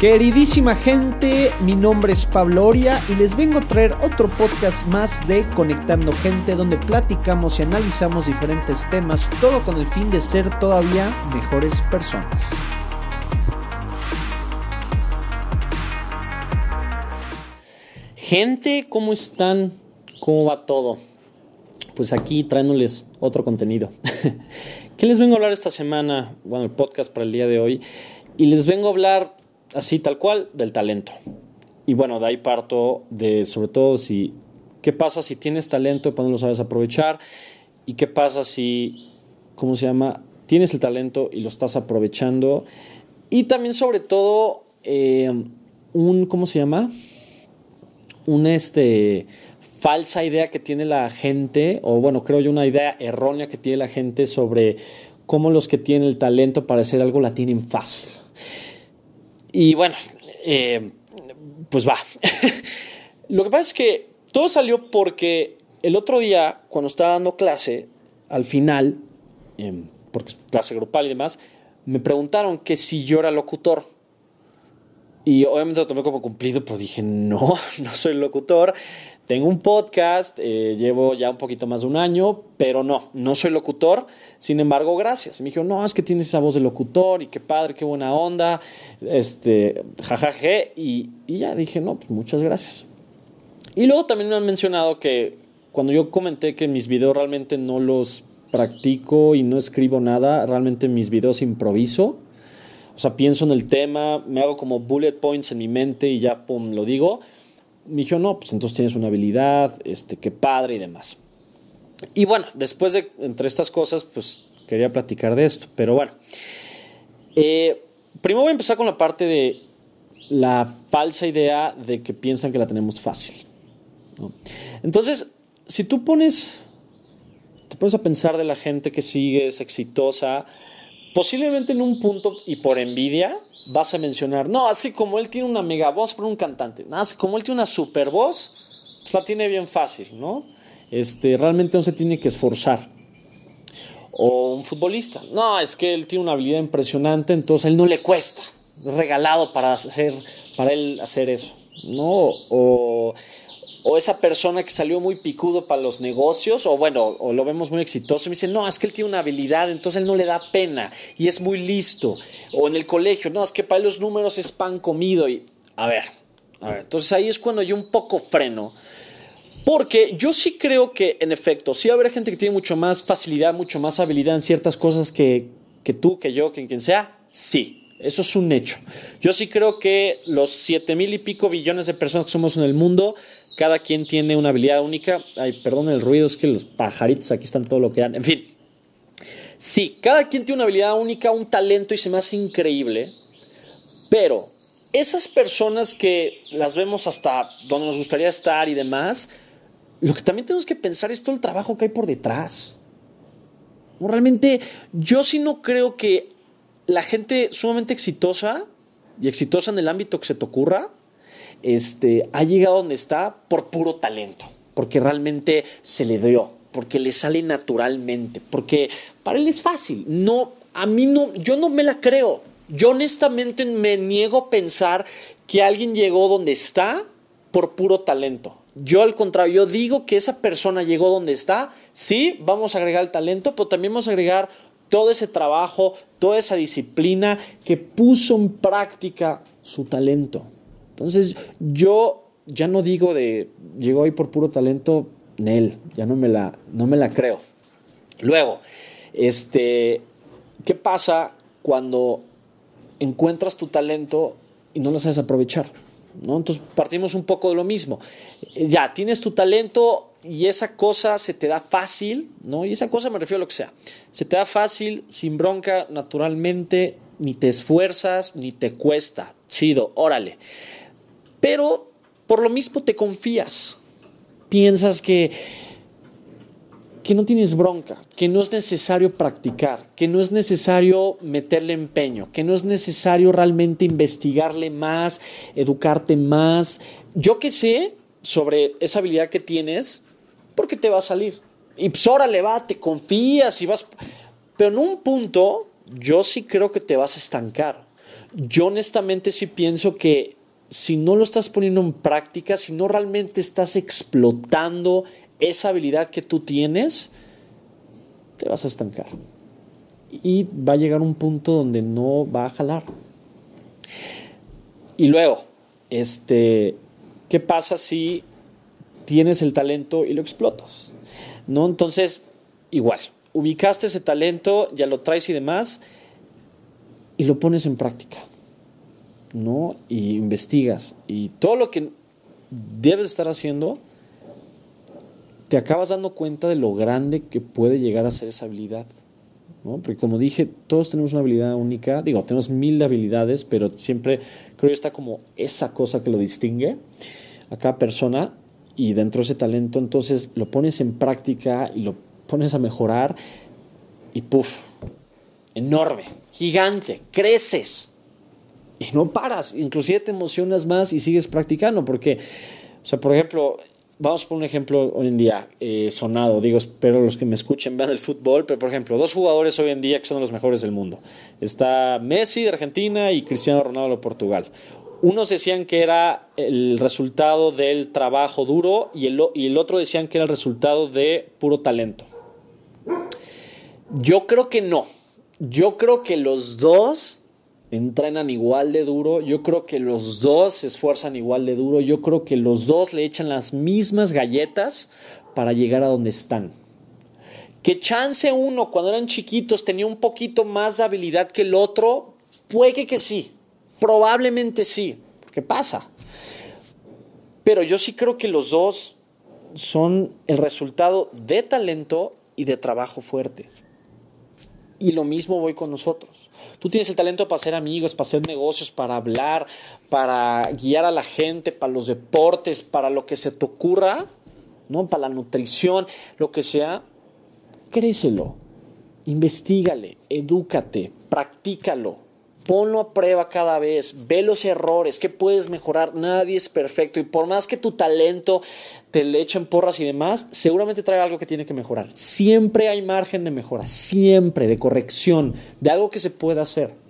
Queridísima gente, mi nombre es Pablo Oria y les vengo a traer otro podcast más de Conectando Gente donde platicamos y analizamos diferentes temas, todo con el fin de ser todavía mejores personas. Gente, ¿cómo están? ¿Cómo va todo? Pues aquí trayéndoles otro contenido. ¿Qué les vengo a hablar esta semana? Bueno, el podcast para el día de hoy. Y les vengo a hablar así tal cual del talento. Y bueno, de ahí parto de sobre todo si qué pasa si tienes talento y cuando lo sabes aprovechar y qué pasa si ¿cómo se llama? tienes el talento y lo estás aprovechando y también sobre todo eh, un ¿cómo se llama? una este falsa idea que tiene la gente o bueno, creo yo una idea errónea que tiene la gente sobre cómo los que tienen el talento para hacer algo la tienen fácil. Y bueno, eh, pues va. Lo que pasa es que todo salió porque el otro día, cuando estaba dando clase, al final, em, porque es clase grupal y demás, me preguntaron que si yo era locutor. Y obviamente lo tomé como cumplido, pero dije, no, no soy locutor. Tengo un podcast, eh, llevo ya un poquito más de un año, pero no, no soy locutor. Sin embargo, gracias. Me dijo, no, es que tienes esa voz de locutor y qué padre, qué buena onda. Este, jajaje. Y, y ya dije, no, pues muchas gracias. Y luego también me han mencionado que cuando yo comenté que mis videos realmente no los practico y no escribo nada, realmente mis videos improviso. O sea, pienso en el tema, me hago como bullet points en mi mente y ya, pum, lo digo me dijo, no, pues entonces tienes una habilidad, este, qué padre y demás. Y bueno, después de, entre estas cosas, pues quería platicar de esto, pero bueno. Eh, primero voy a empezar con la parte de la falsa idea de que piensan que la tenemos fácil. Entonces, si tú pones, te pones a pensar de la gente que sigue, es exitosa, posiblemente en un punto y por envidia, vas a mencionar, no, es que como él tiene una mega voz para un cantante, nada, es como él tiene una super voz, pues la tiene bien fácil, ¿no? Este, realmente no se tiene que esforzar. O un futbolista, no, es que él tiene una habilidad impresionante, entonces a él no le cuesta, regalado para hacer, para él hacer eso, ¿no? O o esa persona que salió muy picudo para los negocios, o bueno, o lo vemos muy exitoso, y me dice, no, es que él tiene una habilidad, entonces él no le da pena y es muy listo. O en el colegio, no, es que para los números es pan comido. Y a ver, a ver, entonces ahí es cuando yo un poco freno. Porque yo sí creo que, en efecto, sí haber gente que tiene mucho más facilidad, mucho más habilidad en ciertas cosas que, que tú, que yo, que quien sea. Sí, eso es un hecho. Yo sí creo que los siete mil y pico billones de personas que somos en el mundo cada quien tiene una habilidad única. Ay, perdón el ruido, es que los pajaritos aquí están todo lo que dan. En fin. Sí, cada quien tiene una habilidad única, un talento y se me hace increíble. Pero esas personas que las vemos hasta donde nos gustaría estar y demás, lo que también tenemos que pensar es todo el trabajo que hay por detrás. Realmente, yo sí no creo que la gente sumamente exitosa y exitosa en el ámbito que se te ocurra, este, ha llegado donde está por puro talento, porque realmente se le dio, porque le sale naturalmente, porque para él es fácil. No, a mí no, yo no me la creo. Yo honestamente me niego a pensar que alguien llegó donde está por puro talento. Yo al contrario, yo digo que esa persona llegó donde está, sí, vamos a agregar el talento, pero también vamos a agregar todo ese trabajo, toda esa disciplina que puso en práctica su talento. Entonces, yo ya no digo de llegó ahí por puro talento, Nel, ya no me la, no me la creo. Luego, este, ¿qué pasa cuando encuentras tu talento y no lo sabes aprovechar? ¿no? Entonces partimos un poco de lo mismo. Ya, tienes tu talento y esa cosa se te da fácil, ¿no? Y esa cosa me refiero a lo que sea. Se te da fácil, sin bronca, naturalmente, ni te esfuerzas, ni te cuesta. Chido, órale. Pero por lo mismo te confías. Piensas que, que no tienes bronca, que no es necesario practicar, que no es necesario meterle empeño, que no es necesario realmente investigarle más, educarte más. Yo que sé sobre esa habilidad que tienes, porque te va a salir. Y pues órale, va, te confías y vas. Pero en un punto, yo sí creo que te vas a estancar. yo honestamente sí pienso que si no lo estás poniendo en práctica, si no realmente estás explotando esa habilidad que tú tienes, te vas a estancar. Y va a llegar un punto donde no va a jalar. Y luego, este, ¿qué pasa si tienes el talento y lo explotas? ¿No? Entonces, igual, ubicaste ese talento, ya lo traes y demás, y lo pones en práctica. ¿No? Y investigas. Y todo lo que debes estar haciendo, te acabas dando cuenta de lo grande que puede llegar a ser esa habilidad. ¿no? Porque como dije, todos tenemos una habilidad única, digo, tenemos mil habilidades, pero siempre creo que está como esa cosa que lo distingue a cada persona y dentro de ese talento, entonces lo pones en práctica y lo pones a mejorar y puff, enorme, gigante, creces y no paras, inclusive te emocionas más y sigues practicando, porque, o sea, por ejemplo, vamos por un ejemplo hoy en día eh, sonado, digo, espero los que me escuchen vean el fútbol, pero por ejemplo, dos jugadores hoy en día que son los mejores del mundo. Está Messi de Argentina y Cristiano Ronaldo de Portugal. Unos decían que era el resultado del trabajo duro y el, y el otro decían que era el resultado de puro talento. Yo creo que no. Yo creo que los dos entrenan igual de duro, yo creo que los dos se esfuerzan igual de duro, yo creo que los dos le echan las mismas galletas para llegar a donde están. Que chance uno cuando eran chiquitos tenía un poquito más de habilidad que el otro, puede que sí, probablemente sí, porque pasa. Pero yo sí creo que los dos son el resultado de talento y de trabajo fuerte. Y lo mismo voy con nosotros. Tú tienes el talento para hacer amigos, para hacer negocios, para hablar, para guiar a la gente, para los deportes, para lo que se te ocurra, ¿no? Para la nutrición, lo que sea. Crécelo, investigale, edúcate, practícalo, ponlo a prueba cada vez, ve los errores, qué puedes mejorar, nadie es perfecto y por más que tu talento te le echen porras y demás, seguramente trae algo que tiene que mejorar. Siempre hay margen de mejora, siempre de corrección, de algo que se pueda hacer.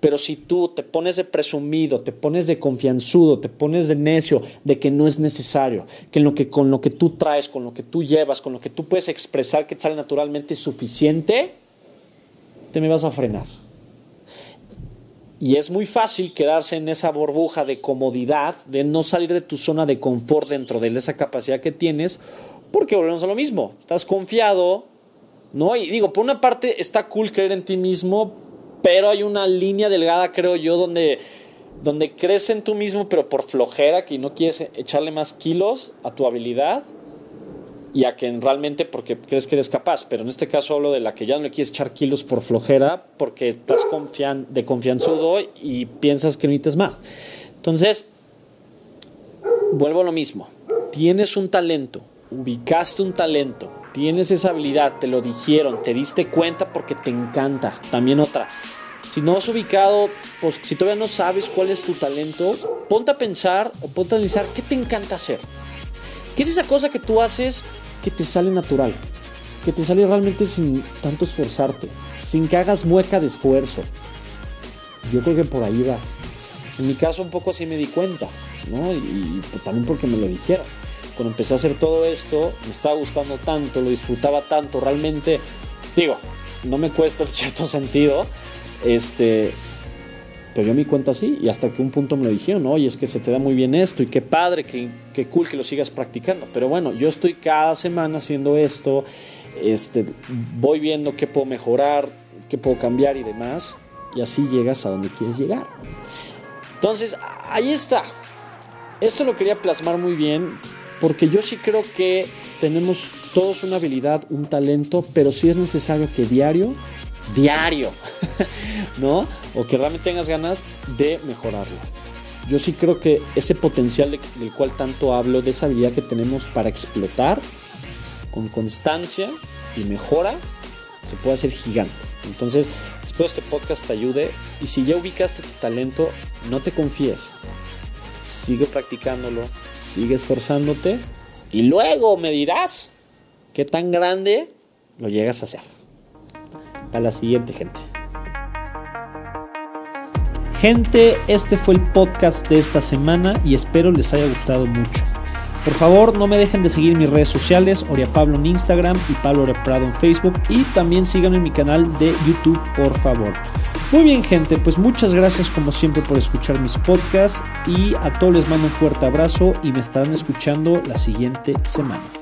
Pero si tú te pones de presumido, te pones de confianzudo, te pones de necio, de que no es necesario, que, lo que con lo que tú traes, con lo que tú llevas, con lo que tú puedes expresar que sale naturalmente suficiente, te me vas a frenar. Y es muy fácil quedarse en esa burbuja de comodidad, de no salir de tu zona de confort dentro de esa capacidad que tienes, porque volvemos a lo mismo. Estás confiado, ¿no? Y digo, por una parte está cool creer en ti mismo, pero hay una línea delgada, creo yo, donde, donde crees en tú mismo, pero por flojera, que no quieres echarle más kilos a tu habilidad y a que realmente porque crees que eres capaz. Pero en este caso hablo de la que ya no le quieres echar kilos por flojera porque estás confian de confianzudo y piensas que necesitas más. Entonces, vuelvo a lo mismo. Tienes un talento, ubicaste un talento, tienes esa habilidad, te lo dijeron, te diste cuenta porque te encanta. También otra. Si no has ubicado, pues si todavía no sabes cuál es tu talento, ponte a pensar o ponte a analizar qué te encanta hacer. ¿Qué es esa cosa que tú haces que te sale natural, que te sale realmente sin tanto esforzarte, sin que hagas mueca de esfuerzo. Yo creo que por ahí va. En mi caso un poco así me di cuenta, ¿no? Y, pues también porque me lo dijeron. Cuando empecé a hacer todo esto, me estaba gustando tanto, lo disfrutaba tanto, realmente, digo, no me cuesta en cierto sentido, este, pero yo me cuenta así y hasta que un punto me lo dijeron, oye, es que se te da muy bien esto y qué padre, qué, qué cool que lo sigas practicando. Pero bueno, yo estoy cada semana haciendo esto, este, voy viendo qué puedo mejorar, qué puedo cambiar y demás, y así llegas a donde quieres llegar. Entonces, ahí está. Esto lo quería plasmar muy bien porque yo sí creo que tenemos todos una habilidad, un talento, pero sí es necesario que diario diario, ¿no? O que realmente tengas ganas de mejorarlo. Yo sí creo que ese potencial del cual tanto hablo, de esa habilidad que tenemos para explotar con constancia y mejora, se puede hacer gigante. Entonces, espero este podcast te ayude y si ya ubicaste tu talento, no te confíes. Sigue practicándolo, sigue esforzándote y luego me dirás qué tan grande lo llegas a hacer. A la siguiente, gente. Gente, este fue el podcast de esta semana y espero les haya gustado mucho. Por favor, no me dejen de seguir mis redes sociales, Oria Pablo en Instagram y Pablo Oria Prado en Facebook. Y también síganme en mi canal de YouTube, por favor. Muy bien, gente, pues muchas gracias como siempre por escuchar mis podcasts. Y a todos les mando un fuerte abrazo y me estarán escuchando la siguiente semana.